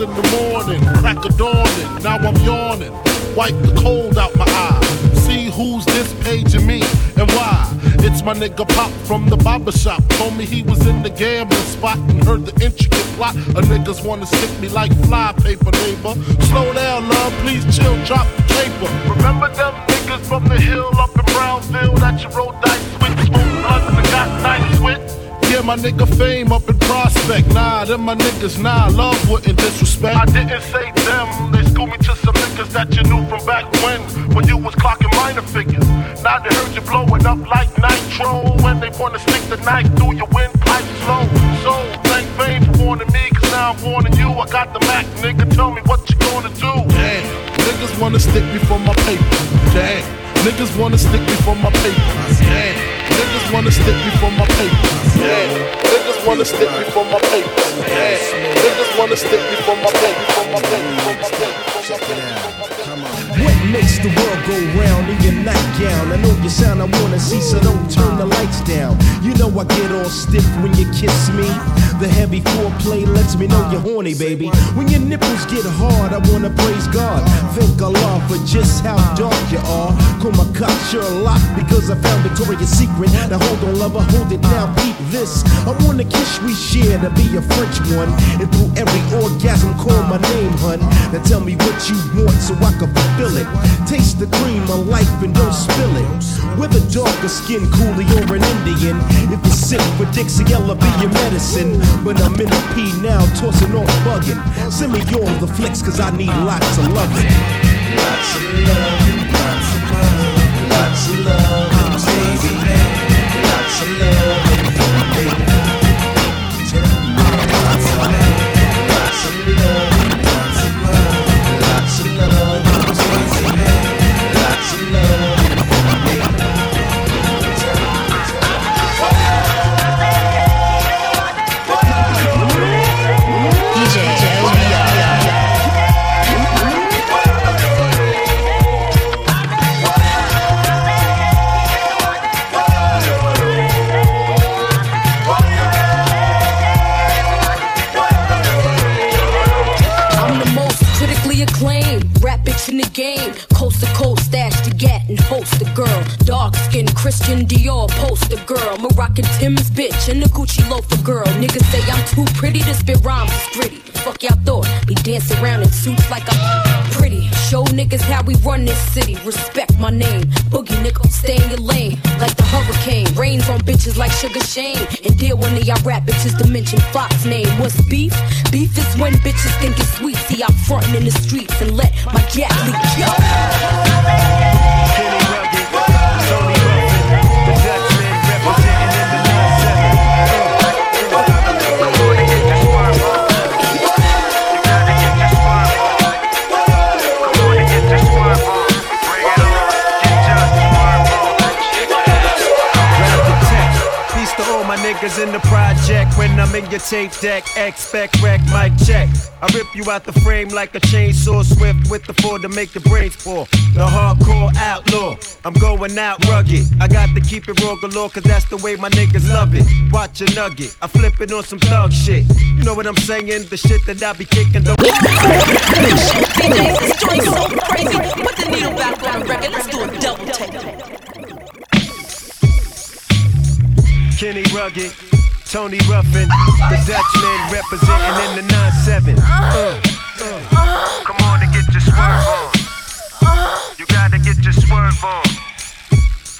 546 in the morning. Crack of dawning, now I'm yawning. Wipe the cold out my eye. See who's this paging me and why. It's my nigga Pop from the barber shop. Told me he was in the gambling spot and heard the intricate plot. A niggas wanna stick me like fly paper, neighbor. Slow down, love, please chill, drop the paper. Remember them niggas from the hill up in Brownsville that you rolled dice with? Smoke blunts and got nice with? Yeah, my nigga fame up in prospect. Nah, them my niggas, nah, love wouldn't disrespect. I didn't say them, they schooled me to some niggas that you knew from back when, when you was clocking minor figures. Now they heard you blowing up like nitro, when they wanna stick the knife through your windpipe slow. So, thank fame for warning me, cause now I'm warning you. I got the Mac, nigga, tell me what you gonna do. Damn, niggas wanna stick me for my paper. Damn, niggas wanna stick me for my paper. Damn. Niggas wanna stick me for my paper. Yeah. Niggas wanna stick me for my paper. Yeah. Niggas wanna stick me for my paper. For my paper. For my. What makes the world go round in your nightgown? I know you sound I wanna see, so don't turn the lights down. You know I get all stiff when you kiss me. The heavy foreplay lets me know you're horny, baby. When your nipples get hard, I wanna praise God. Thank Allah for just how dark you are. Call my cock Sherlock because I found Victoria's Secret. Now hold on, lover, hold it now, this. I want a kiss we share to be a French one. And through every orgasm, call my name, hun. Now tell me what you want so I can fulfill it. Taste the cream of life and don't spill it. Whether darker skin, coolie, or an Indian. If you're sick for Dixie, I'll be your medicine. But I'm in a P now, tossing off bugging. Send me all the flicks, cause I need lots of loving. Lots of love, lots of love, lots of love, baby. Lots of love, lots in the game. Coast to coast, stash to get and host a girl. Dark skin, Christian Dior, poster girl. Moroccan Tim's bitch and a Gucci loafer girl. Niggas say I'm too pretty to spit rhymes, it's gritty. Fuck y'all dancing around in suits like I'm pretty. Show niggas how we run this city. Respect my name. Boogie nigga, stay in your lane. Like the hurricane. Rains on bitches like Sugar Shane. And deal one of y'all rap bitches to mention Fox name. What's beef? Beef is when bitches think it's sweet. See, I'm frontin' in the streets and let my gat leak. Yo. In the project when I'm in your tape deck. Expect wreck, mic check. I rip you out the frame like a chainsaw swift with the four to make the brains fall. The hardcore outlaw, I'm going out rugged. I got to keep it raw galore, cause that's the way my niggas love it. Watch a nugget, I flip it on some thug shit. You know what I'm saying? The shit that I be kicking. The DJs, this joint's so crazy. Put the needle back on the record. Let's do a double take. Kenny Rugged, Tony Ruffin, the Dutchman representing in the 9-7. Uh, uh. Come on and get your swerve on. You gotta get your swerve on.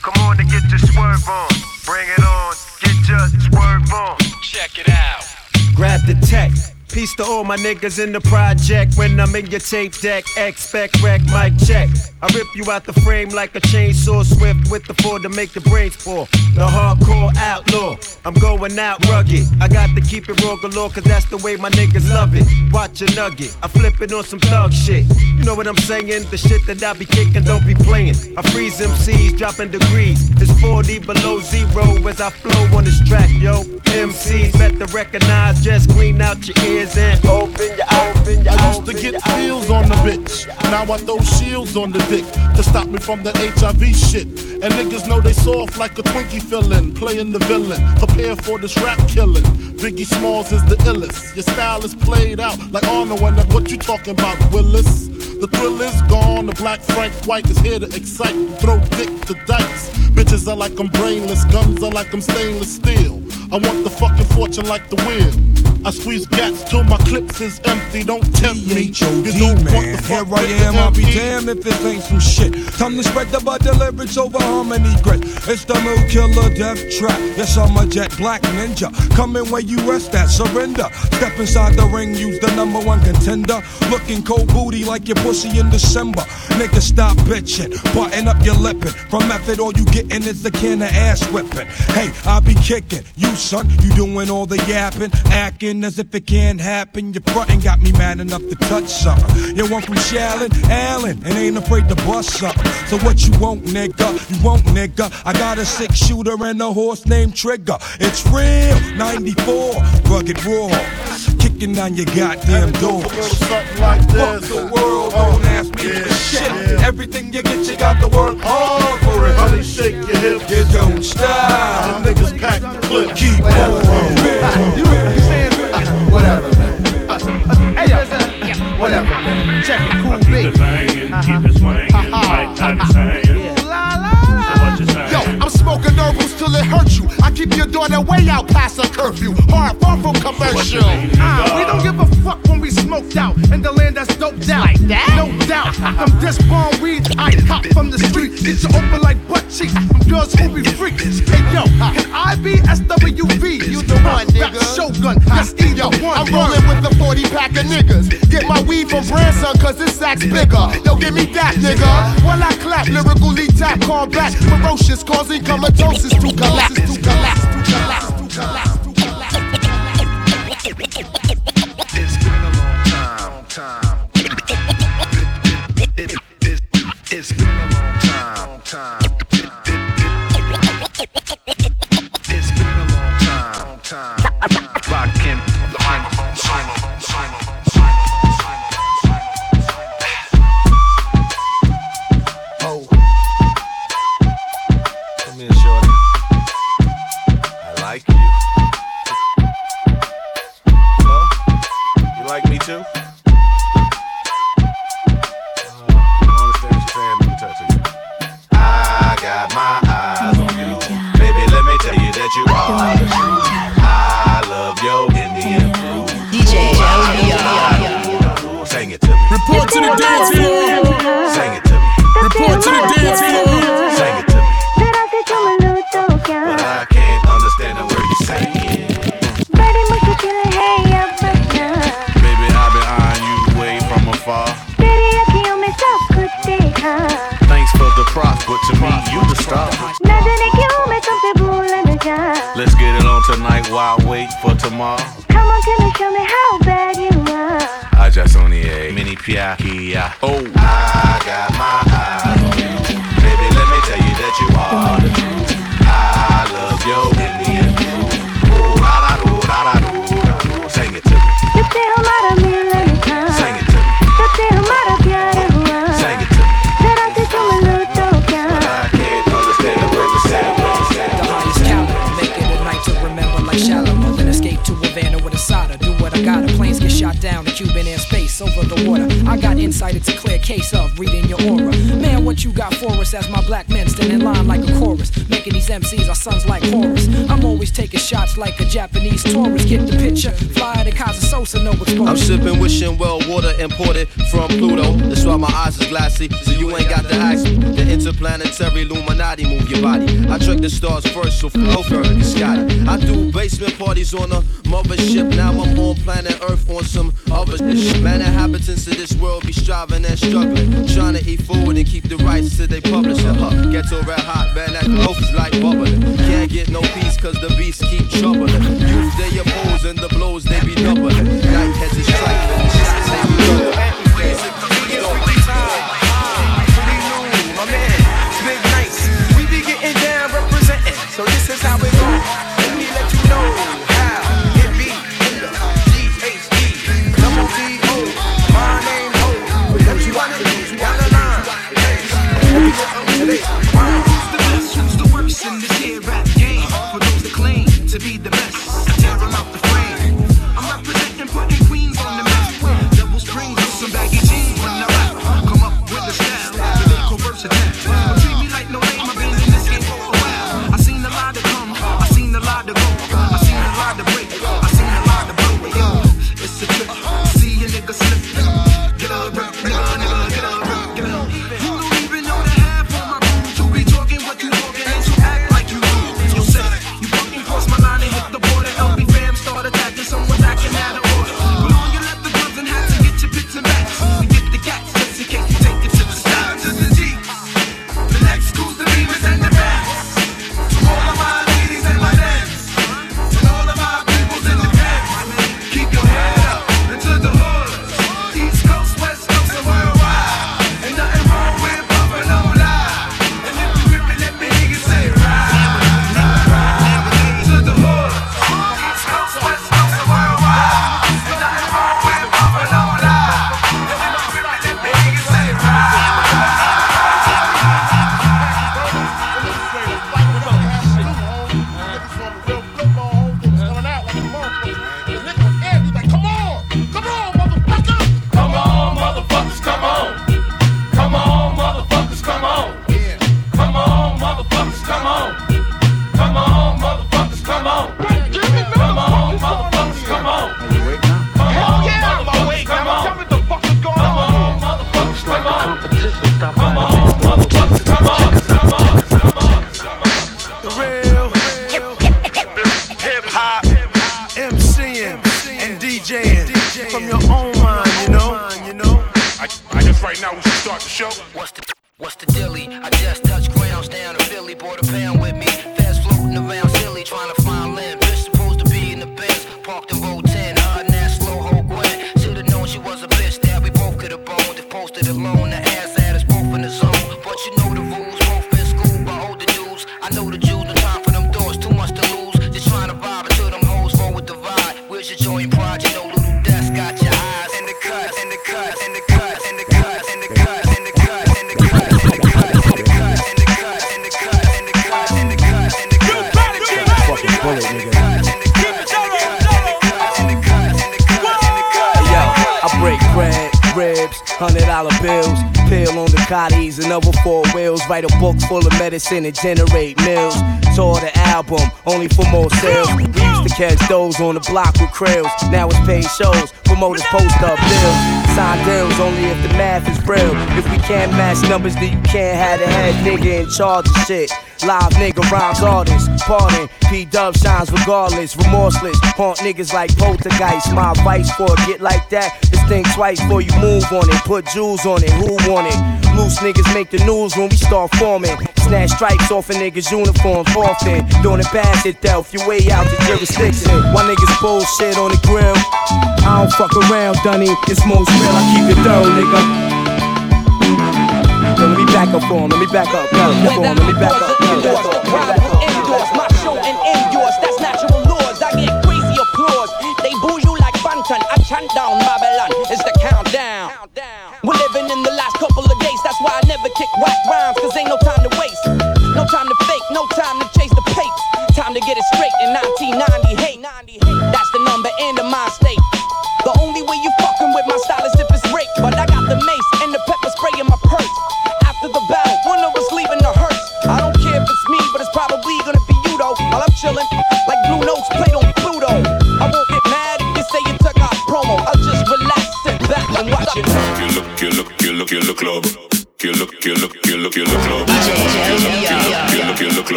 Come on and get your swerve on. Bring it on, get your swerve on. Check it out. Grab the tech. Peace to all my niggas in the project. When I'm in your tape deck, expect wreck, mic check. I rip you out the frame like a chainsaw swift with the four to make the brains fall. The hardcore outlaw, I'm going out rugged. I got to keep it raw galore, cause that's the way my niggas love it. Watch a nugget, I flip it on some thug shit. You know what I'm saying? The shit that I be kicking, don't be playing. I freeze MCs, dropping degrees. It's 40 below zero as I flow on this track, yo. MCs better recognize, just clean out your ears and open your open your I used to get feels on the bitch. Now I throw shields on the dick to stop me from the HIV shit. And niggas know they soft like a Twinkie filling, playing the villain. Prepare for this rap killing. Biggie Smalls is the illest. Your style is played out like Arnold and what you talking about, Willis? The thrill is gone. The black Frank White is here to excite. Throw dick to dice. Bitches are like I'm brainless. Guns are like I'm stainless steel. I want the fucking fortune like the wheel. I squeeze gats till my clips is empty. Don't tempt me. You don't want the Here I am, I'll be damned if this ain't some shit. Time to spread the butter lyrics over harmony grit. It's the mood killer death trap. Yes, I'm a jet black ninja. Coming where you rest at, surrender. Step inside the ring, use the number one contender. Looking cold booty like your pussy in December. Nigga, stop bitching. Button up your lippin'. From method, all you gettin' is the can of ass whipping. Hey, I'll be kicking. You, son, you doing all the yapping. Acting as if it can't happen. Your frontin' got me mad enough to touch something. You want from Shaolin, Allen, and ain't afraid to bust something. So what you want, nigga? You want, nigga? I got a six shooter and a horse named Trigger. It's real, 94, rugged raw. Kicking down your goddamn doors. Something like Fuck the world, don't oh, ask me for shit. Everything you get, you got to work hard for it. Honey, shake your hips. You don't stop. The niggas pack the clip. Keep on. Whatever, man. Hey, yo. Whatever, man. Check it, cool beat. Yo, I'm smoking herbals till it hurts you. I keep your daughter way out past her curfew. Hard, far from commercial. Ah, we don't give a fuck when we smoked out in the land that's doped out. Like that? No doubt. From this bomb weed, I cop from the street. Get you open like butt cheeks from girls who be freaks. Hey yo, can I be SWV? You the one, nigga. Shogun, yes, either one. I'm rolling with the 40 pack of niggas. Get my weed from Branson, cause this sack's bigger. Yo, give me that, nigga. While I clap, lyrically tap, call back. Ferocious, causing comatosis to collapse. To collapse, to collapse, to collapse, to collapse. Let's get it on tonight while I wait for tomorrow. Come on, can you show me how bad you are? I just only a mini piakia. Oh, I got my eyes on you. Baby, let me tell you that you are case of reading your aura. Man, what you got for us as my black men stand in line like a chorus. Making these MCs our sons like Horus. I'm always taking shots like a Japanese tourist. Get the picture, fly to Casa Sosa, no exposure. I'm sipping wishing well water imported from Pluto. That's why my eyes is glassy, so you ain't got the me. The interplanetary Illuminati move your body. I trick the stars first, so flow Ferg Scotty. I do basement parties on a mothership. Now I'm on planet Earth on some other shit. Man, inhabitants of this world be striving and struggling. Trying to eat food and keep the rights to they publishing. Huh. Ghetto red hot, man, that loaf is like bubbling. Can't get no peace cause the beasts keep troubling. Youth they oppose and the blows they be doubling. Night heads is striking, book full of medicine and generate mills. Tour the album, only for more sales. We used to catch those on the block with krills. Now it's paid shows, promoters post up bills. Sign deals only if the math is real. If we can't match numbers, then you can't have the head nigga in charge of shit. Live nigga rhymes artists, pardon. P Dub shines regardless, remorseless. Haunt niggas like poltergeist. My advice for a get like that is think twice before you move on it. Put jewels on it, who want it? Loose niggas make the news when we start forming. Snatch stripes off a niggas' uniforms often. Doing it bad shit though, if you way out the jurisdiction. Why niggas bullshit on the grill? I don't fuck around, Dunny. It's most real, I keep it thorough, nigga. Let me back up him, let me back up, let me back up, let me back up, let me back up. Endorse my show and end yours. That's why I never kick whack rhymes. Cause ain't no time to waste. No time to fake. No time to chase the papes. Time to get it straight in 1990.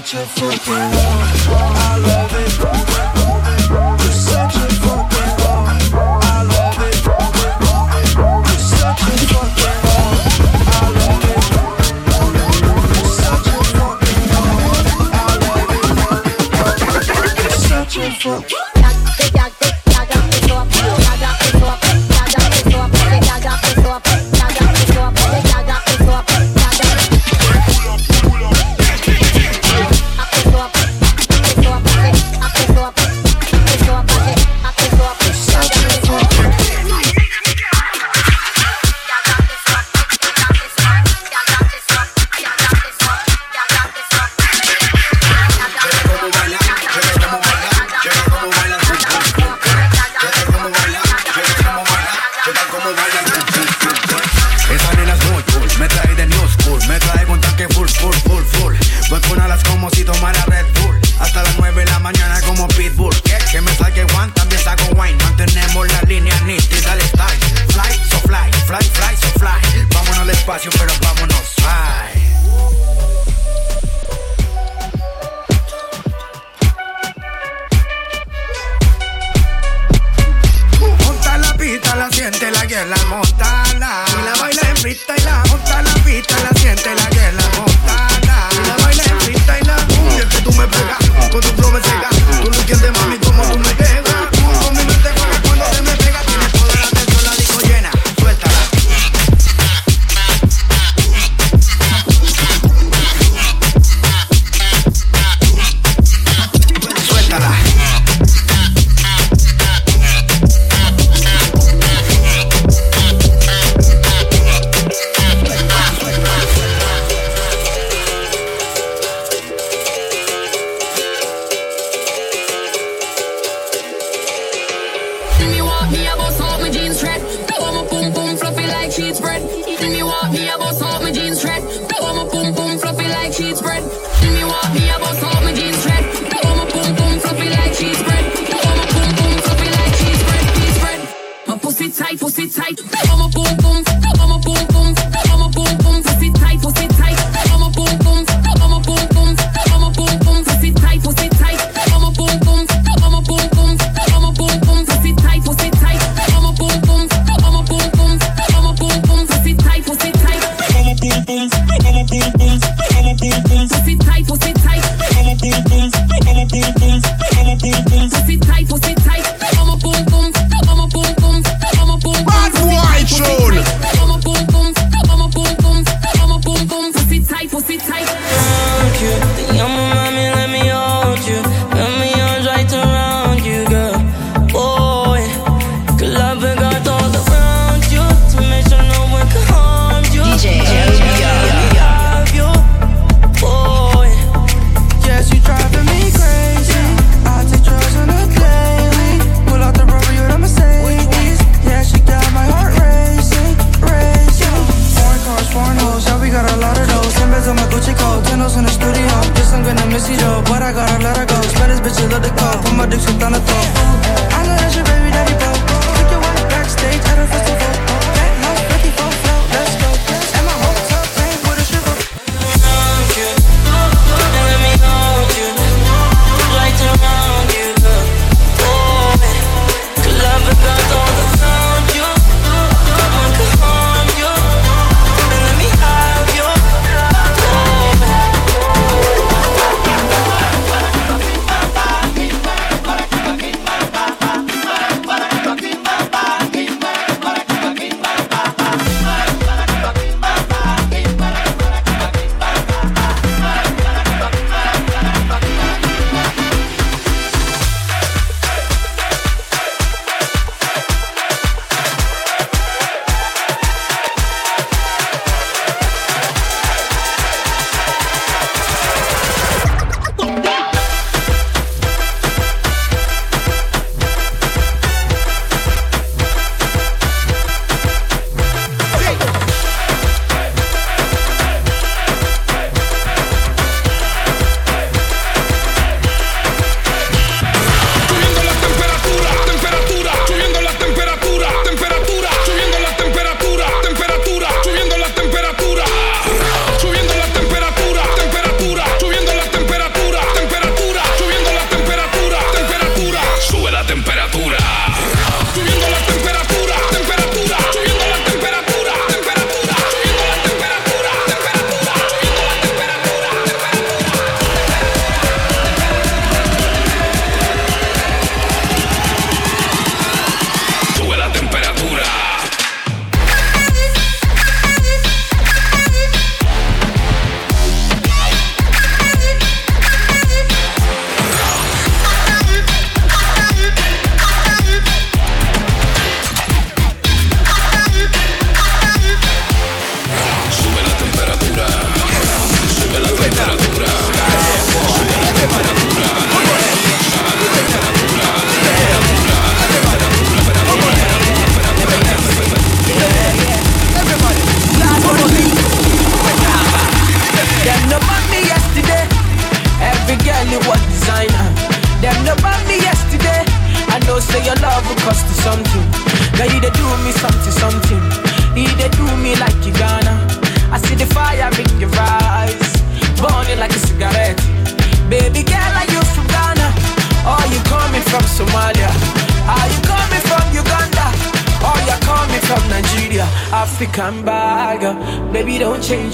out your foot. I love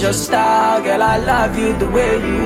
your style, girl. I love you the way you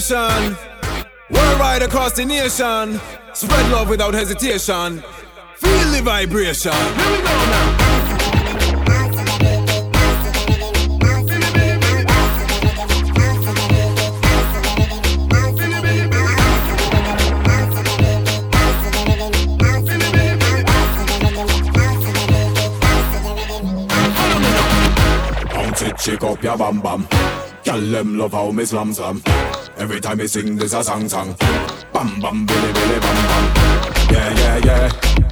generation. Worldwide across the nation. Spread love without hesitation. Feel the vibration. Here we go now. Shake up your bam bam. Girl, them love how me slam slam. Every time me sing, there's a song song. Bam bam, billy billy bam bam. Yeah yeah yeah.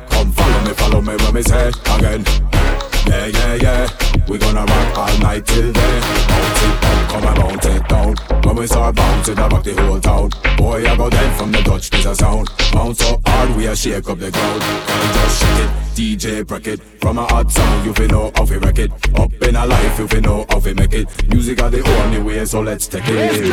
Come follow me, follow me when me say again. Yeah yeah yeah. We gonna rock all night till day. Bounce it up, come and bounce it down. When we start bouncing, I rock the whole town. Boy, I go dead from the Dutch, there's a sound. Bounce so hard, we a shake up the ground. Girl, just shake it. DJ break it From a hot song you feel know how to wreck it Up in a life you feel know how to make it Music are the only way so let's take it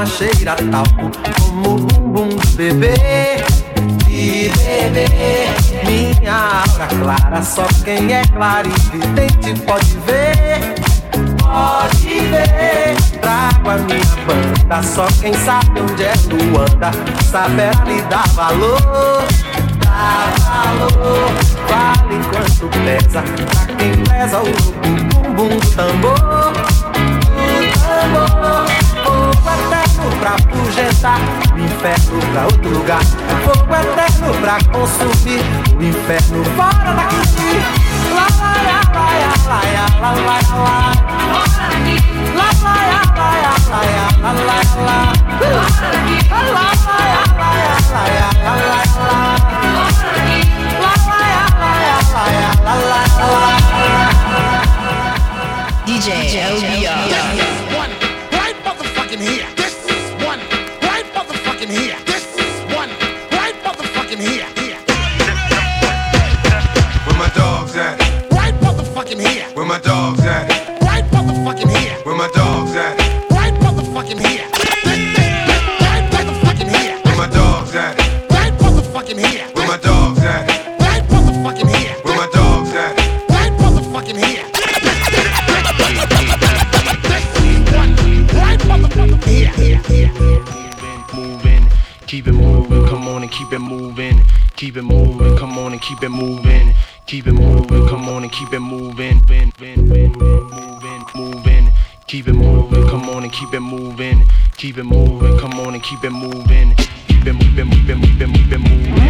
alma cheira talco Como o bumbum do bebê. E bebê Minha aura clara, só quem é clarividente pode ver. Pode ver Trago a minha banda, só quem sabe onde é Luanda Saberá lhe dar valor. Dar valor. Vale quanto pesa Pra quem pesa o bumbum do tambor. Fogo eterno pra projetar O inferno pra outro lugar O fogo eterno pra consumir O inferno fora daqui Lá, lá, lá, lá, lá, lá, lá, lá, lá Fora daqui Lá, lá, lá, lá, lá, lá, lá, lá Fora daqui Lá, lá, lá, lá, lá, lá, lá, lá Fora daqui Lá, lá, lá, lá, lá, lá, lá, lá DJ, DJ, DJ. Right motherfucking here. and keep it moving, keep it moving, come on and keep it moving, keep it moving, come on and keep it moving, moving, moving, moving, keep it moving, come on and keep it moving, keep it moving, come on and keep it moving, keep it moving, keep it moving, keep it moving.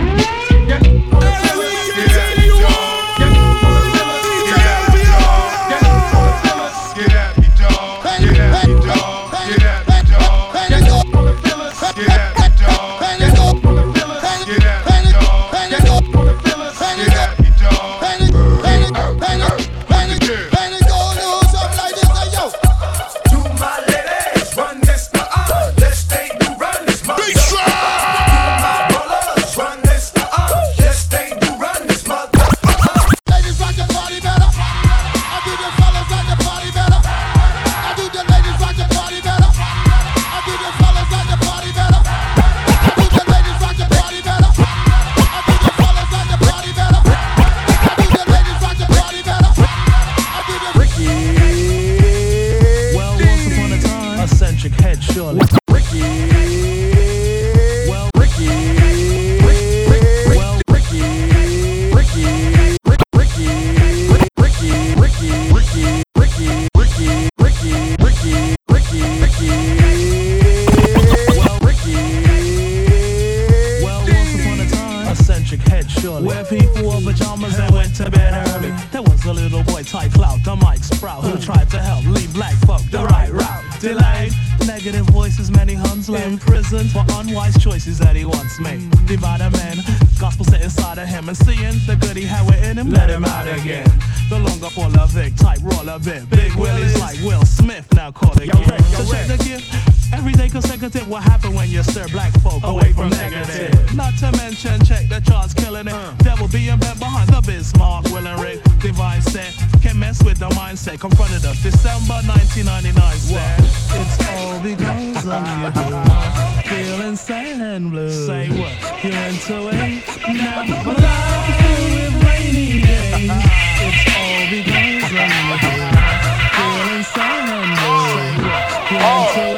again. The longer for a it, type roll of it. Big Willie's like Will Smith, now call it again. So check the gift. Every day consecutive, what happen when you stir black folk away from negative? Not to mention, check the charts killing it. Uh. Devil being bent behind the Bismarck, Will and Rick. Divine set, can mess with the mindset. Confronted us December 1999, said, It's all because of you. Feeling sad and blue. Say what? You into it? Now, it's all begins you. Oh. Feeling so.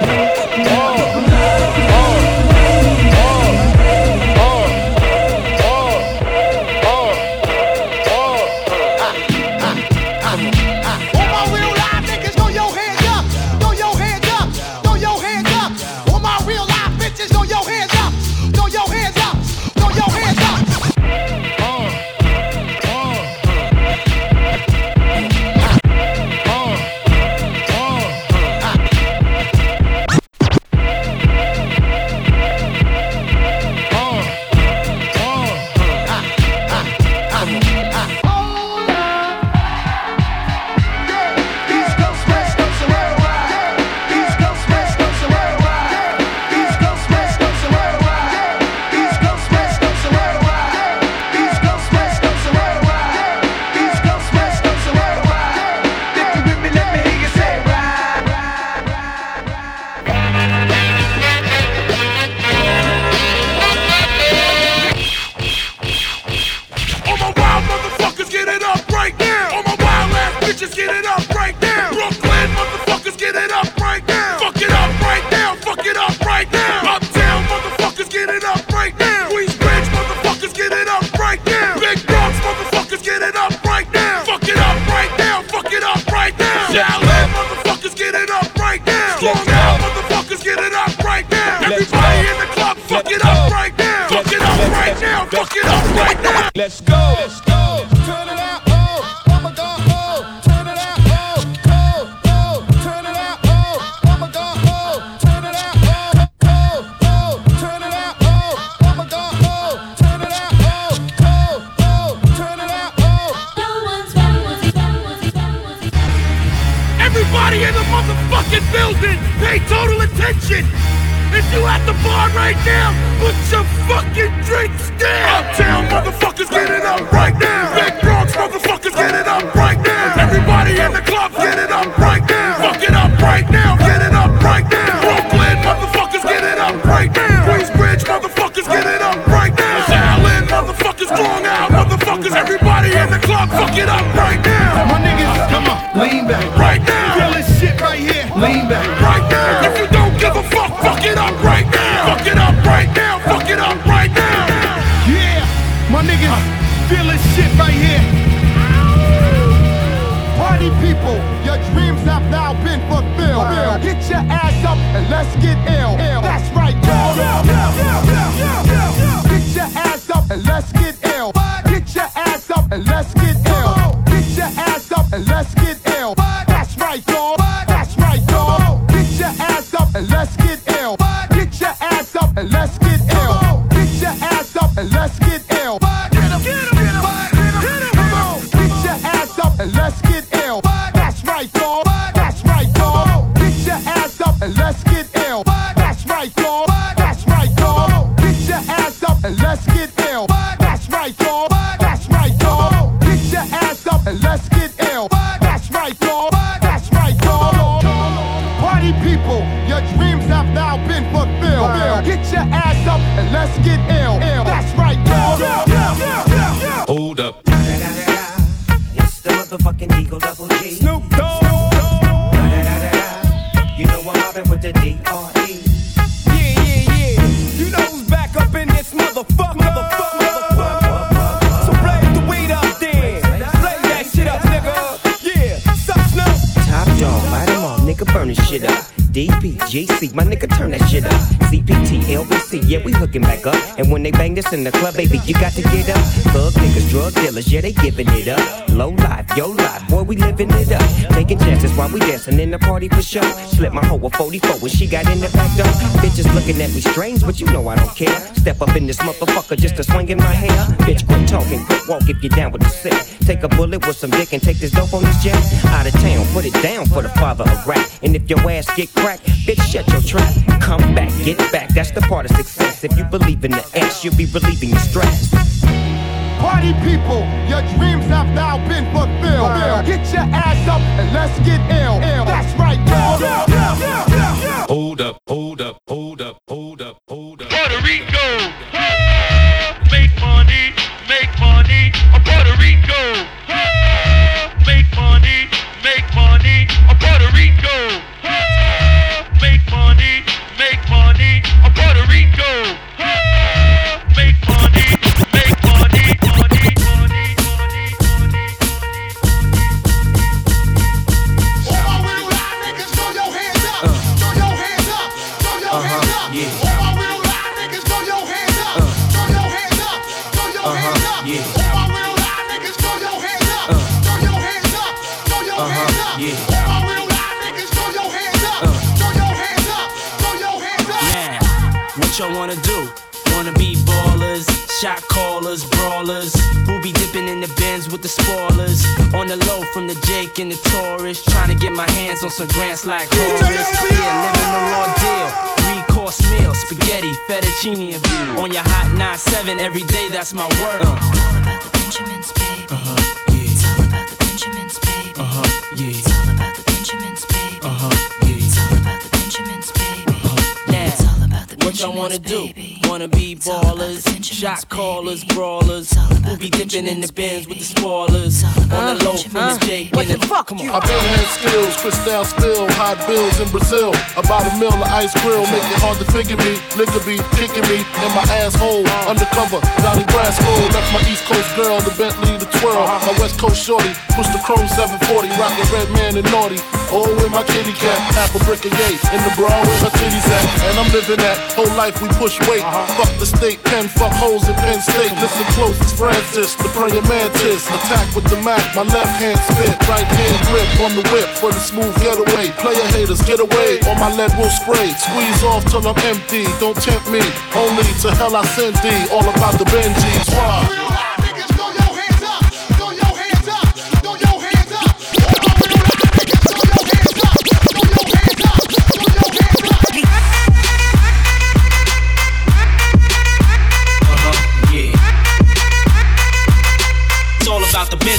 In the club, baby, you got to get up. Thug niggas, drug dealers, yeah, they giving it up. Low life, yo life, boy, we living it up. Taking chances while we dancing in the party for show. Slip my hoe a 44 when she got in the back door. Bitches looking at me strange, but you know I don't care. Step up in this motherfucker just to swing in my hair. Bitch, quit talking, quit walk if you're down with the sick. Take a bullet with some dick and take this dope on this jet. Out of town, put it down for the father of rap. And if your ass get cracked, bitch, shut your trap. Come back, get back, that's the part of success. If you believe in the ass, you'll be relieving your stress. Party people, your dreams have now been fulfilled. Get your ass up and let's get ill. That's right, dog. Hold up, hold up, hold up, hold up, hold up. Puerto Rico. Make money, make money. A Puerto Rico. Get my hands on some grants like Horace. Yeah, living the. Three course meal, spaghetti, fettuccine, and veal. On your hot 9-7 every day, that's my word. Benjamins, baby. Uh-huh, yeah. It's all about the Benjamins, baby. Uh-huh, yeah. It's all about the Benjamins, baby. Uh-huh, yeah. It's all about the Benjamins, baby. Now, It's all about the what y'all wanna Benjamins, do? Baby. Wanna be ballers, shot callers, brawlers, who be dipping in the bins with the spoilers. On the low from the Jake and the fuck I been had skills, crystal spill, hot bills in Brazil. About a mill of ice grill, make it hard to figure me. Liquor be kicking me in my asshole. Undercover, Donnie Brasco. Left my East Coast girl, the Bentley, the twirl. My West Coast shorty, push the chrome 740, rockin' Redman and naughty. Oh, with my kitty cat, half a brick of gate. In the bra where her titties at. And I'm living that whole life we push weight. Fuck the state pen, fuck hoes in Penn State. Listen close, it's Francis, the praying mantis. Attack with the Mac, my left hand spit, right hand grip on the whip for the smooth getaway. Player haters, get away, or my lead will spray. Squeeze off till I'm empty, don't tempt me. Only to hell I send thee, all about the Benjis. Why?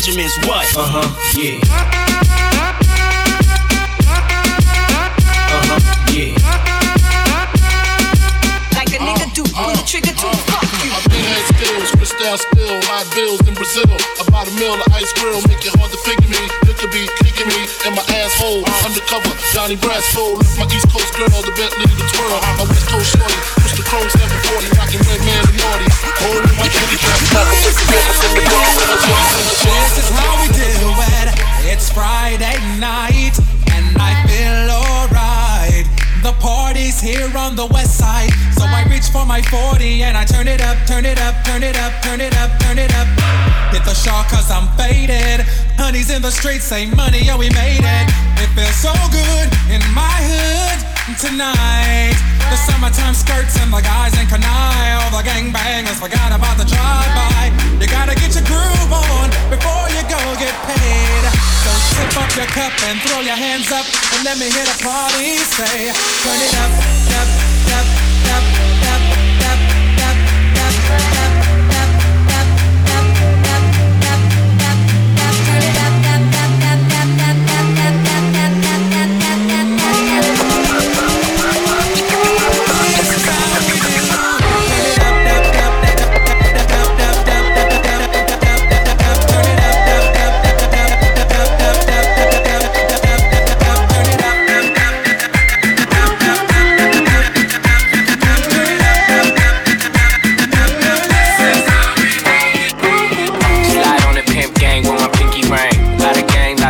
About the what? Uh huh, yeah. Uh huh, yeah. Like a nigga do, pull the trigger to fuck you. I been had skills, crystal spill, hot bills in Brazil. About a mill of ice grill, make it hard to figure in my asshole. Undercover, Donnie Brasco. My East Coast girl, the Bentley, the twirl. My West Coast shorty, push the chrome 740, rockin' Redman and naughty. My kitty cat, This is how we do it. It's Friday night, and I feel. The party's here on the west side, so I reach for my 40 and I turn it up, turn it up, turn it up, turn it up, turn it up. Hit the shawl cause I'm faded. Honey's in the streets, say money, yeah, we made it. It feels so good in my hood tonight. The summertime skirts and the guys in canine. All the gangbangers forgot about the drive-by. You gotta get your groove on before you go get paid. So tip up your cup and throw your hands up and let me hear the party say, turn it up, up,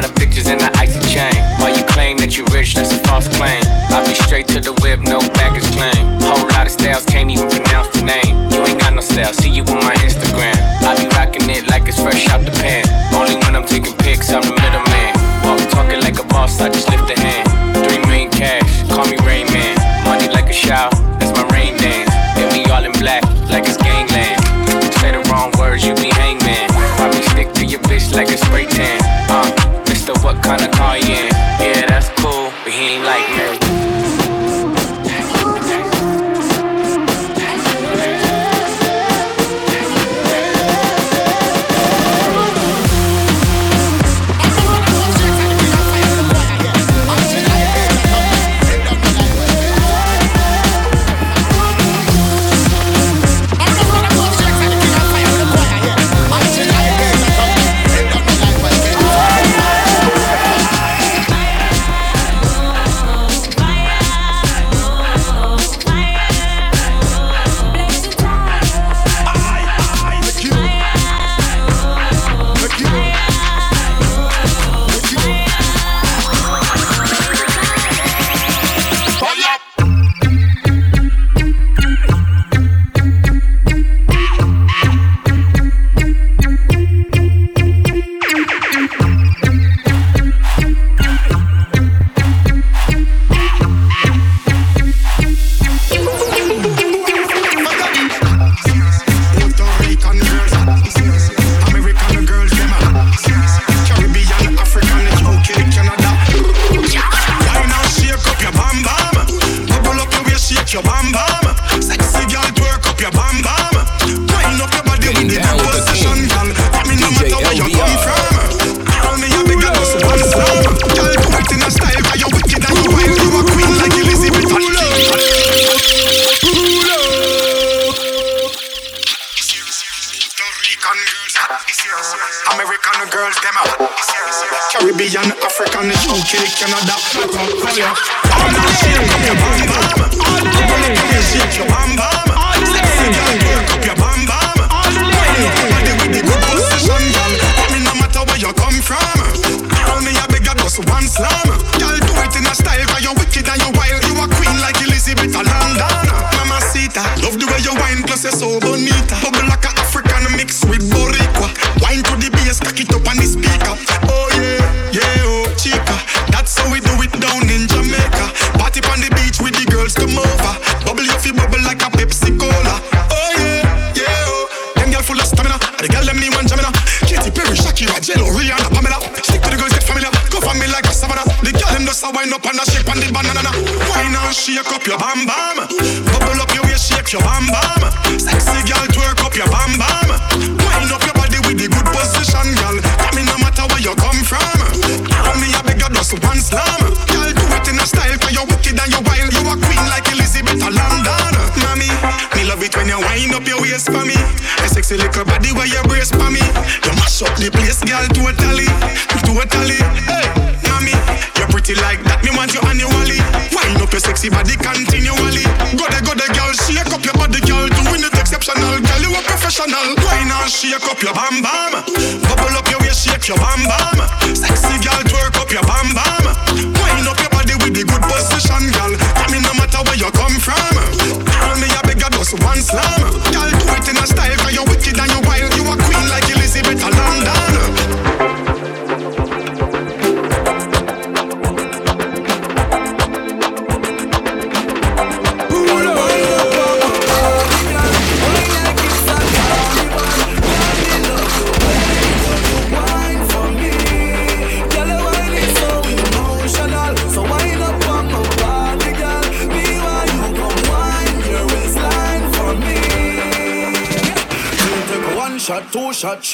lot of pictures in the icy chain. While you claim that you rich, that's a false claim. I be straight to the whip, no baggage claim. Whole lot of styles, can't even pronounce the name. You ain't got no style, see you on my Instagram. I be rocking it like it's fresh out the pan. Only when I'm taking pics, I'm the middleman. Walk talking like a boss, I just lift a hand. trying to call you. No matter where you come from. Call me a big ass one slam. Girl, do it in a style, 'cause you wicked and you wild. You a queen like Elizabeth and American girls, them out. Caribbean, African, UK, Canada. All the shake up your bam bam. Bubble up and shake your bam bam. Sexy girl, work up your bam trauma. na na na. Wine and shake up your bam bam. Bubble up your waist, shake your bam bam. Sexy girl, twerk up your bam bam. wind up your body with the good position, girl. Come in no matter where you come from. Call me a bigger just one slam. Girl, do it in a style 'cause you're wicked and you're wild. You a queen like Elizabeth of London, mommy. Me love it when you wind up your waist for me. A sexy little body where you brace for me. You mash up the place, girl, totally, totally. Hey, mommy, you're pretty like that sexy body continually. Go there, go there, girl, shake up your body, girl, doing it exceptional. Girl, you a professional. Why not shake up your bam bam, bubble up your waist, shake your bam bam.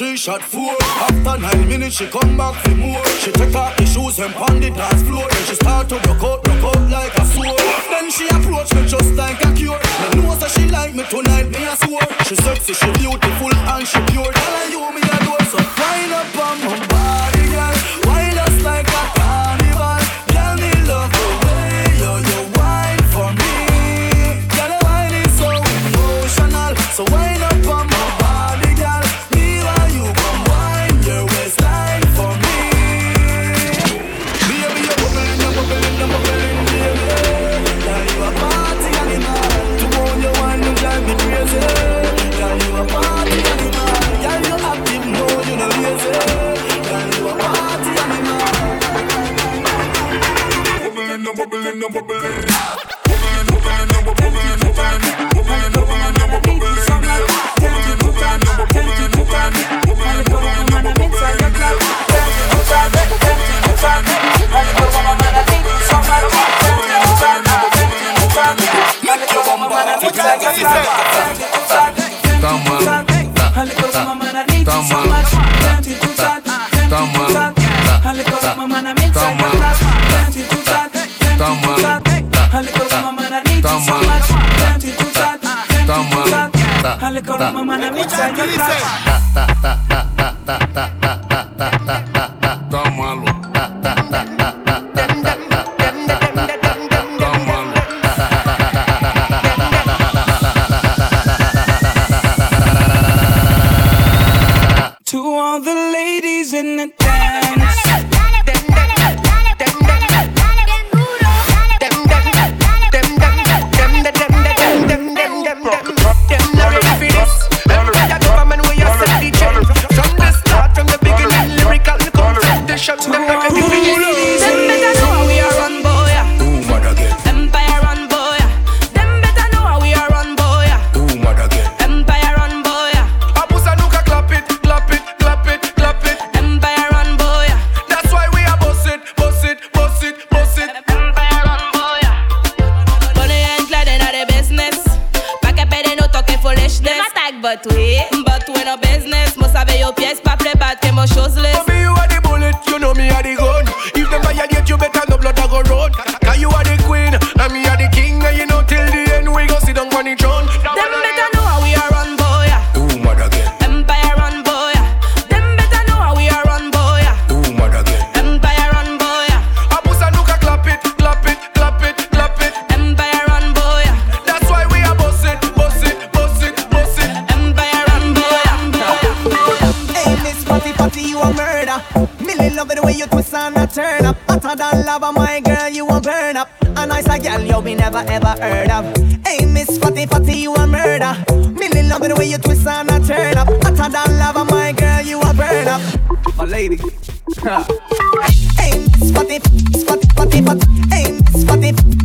She shot four. After nine minutes, she come back for more. She take off the shoes and pound the dance floor. Then she start to rock out, rock out like a sword. Then she approach me just like a cure. Me know that she like me tonight, me a swore. She sexy, she beautiful, and she pure. Tell her you me a do so wind up on my body, girl. Wind us like a Mamá, mamá, dice. Fatty, fatty, you a murder. Millie love the way you twist and I turn up. Hotter than lava, my girl, you a burn up. My lady. hey, spotty, spotty, spotty, spotty. Hey, spotty.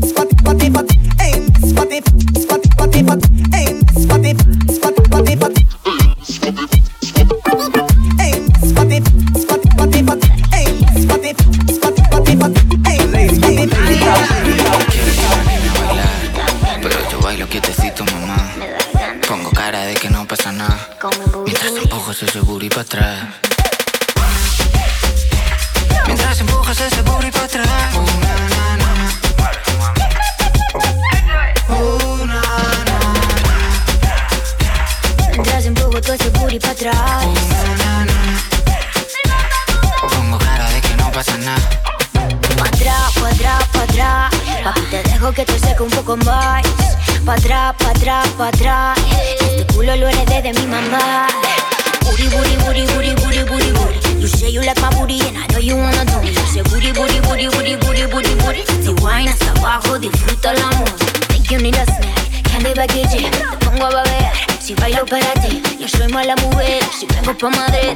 Si vengo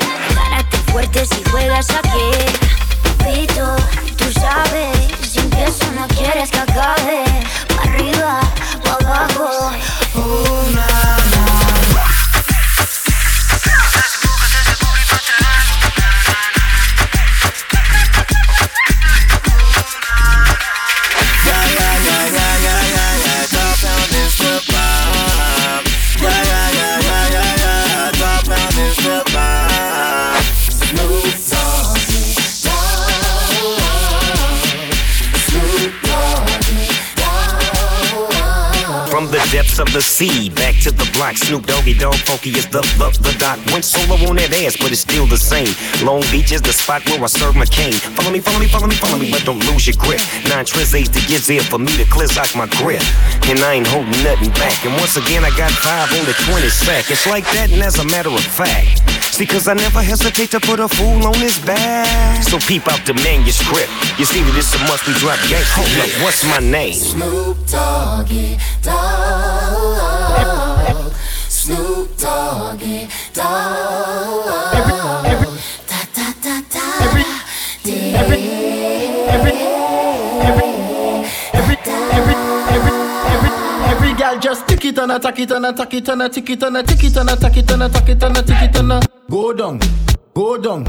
depths of the sea, back to the block. Snoop Doggy Dogg Funky is the the the doc. Went solo on that ass, but it's still the same. Long Beach is the spot where I serve my cane. Follow me, follow me, follow me, follow me, but don't lose your grip. Nine eight to get there for me to clear out my grip. And I ain't holding nothing back. And once again, I got five on the 20 sack. It's like that, and as a matter of fact. See, cause I never hesitate to put a fool on his back. So peep out the manuscript. You see that it's a must we drop gang. Hold up, what's my name? Snoop Doggy Dogg. Snoop Doggy Dogg. Da da da da. Every, every, every, gal just tick it and attack it and attack it and tick it and tick it and attack it and attack it and tick it and go down, go down,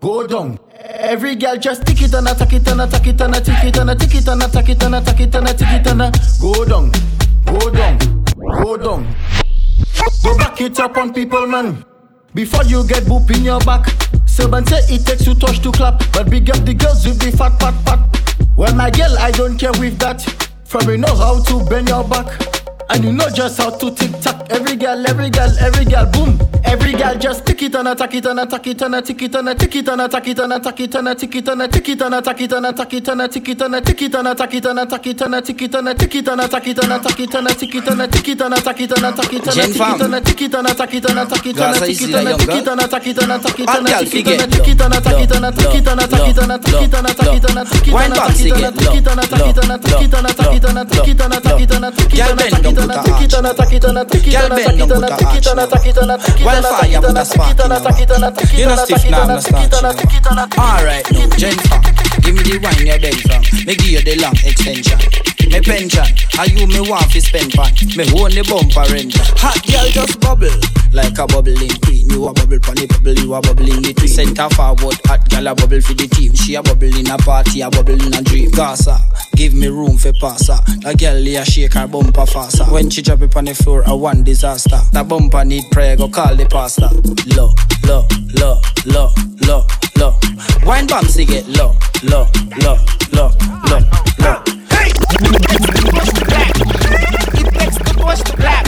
go down. Every gal just tick it and attack it and attack it and tick it and tick it and attack it and attack it and tick it and go down, go down, go down. Go back it up on people, man. Before you get boop in your back. Servant say it takes two touch to clap, but big up the girls with the fat pat pat. Well, my girl, I don't care with that. From you know how to bend your back. And you know just how to tick tock. Every girl, every girl, every girl, boom. Every girl just tick it and attack it and attack it and tick it and tick it and attack it and attack it and tick it and tick it and attack it and attack it and tick it and tick it and attack it and attack it and tick it and tick it and attack it and attack it and tick it and tick it and attack it and attack it and Gen tick fam. it and tick it and attack it and attack it and Gaza tick is it the and young tick girl. it and attack it and attack it Bad and girl tick it figure. and tick it and attack it and attack it and attack it and attack it and attack it and attack it Wine and box attack it again. and tick it and attack it and attack it and attack it and attack it and attack it and attack it Girl and bend attack down, it put and a tick it and attack it and tick it Girl and bend attack it down, and put a tick it and attack it and attack it and attack it Wildfire, and put a attack it and attack it and attack it You and know attack stiff it now, and no attack it and attack it and attack it. Alright, now, Jennifer, give me the wine you bend from. Me give you the long extension. Me pension, and you me want fi spend pan. Me own the bumper rent. Hot girl just bubble like a bubbling queen. You a bubble pon the bubble, you a bubble in between. Center forward, hot girl a bubble for the team. She a bubble in a party, a bubble in a dream. Gaza, give me room for pass her. A girl a shake her bumper faster. When she drop it on the floor, a one disaster. That bumper need prayer, go call the pastor. Low, low, low, low, low, low. Wine bombs to get low, low, low, low, low, low. Hey! It takes two toes to clap.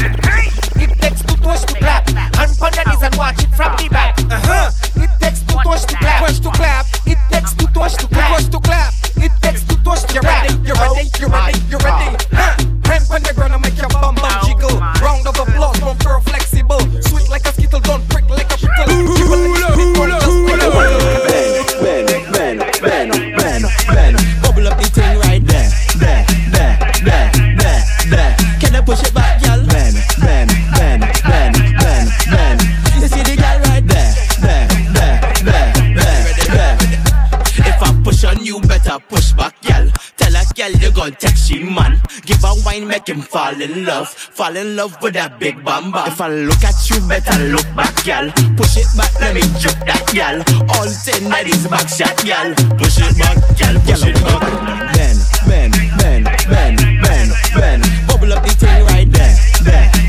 It takes two to clap. And on your knees and watch it from the back. Uh-huh. It takes two to clap. Toes to clap. It takes two to clap. Toes to clap. It takes two to clap. You ready? You ready? You ready? Huh. Hand on the ground and make your bum bum make him fall in love. Fall in love with that big bamba. If I look at you, better look back, y'all. Push it back, let me juke that, y'all. All ten ladies back shot, y'all. Push it back, y'all. Push it back. Ben, ben, ben, ben, ben, ben. Bubble up the thing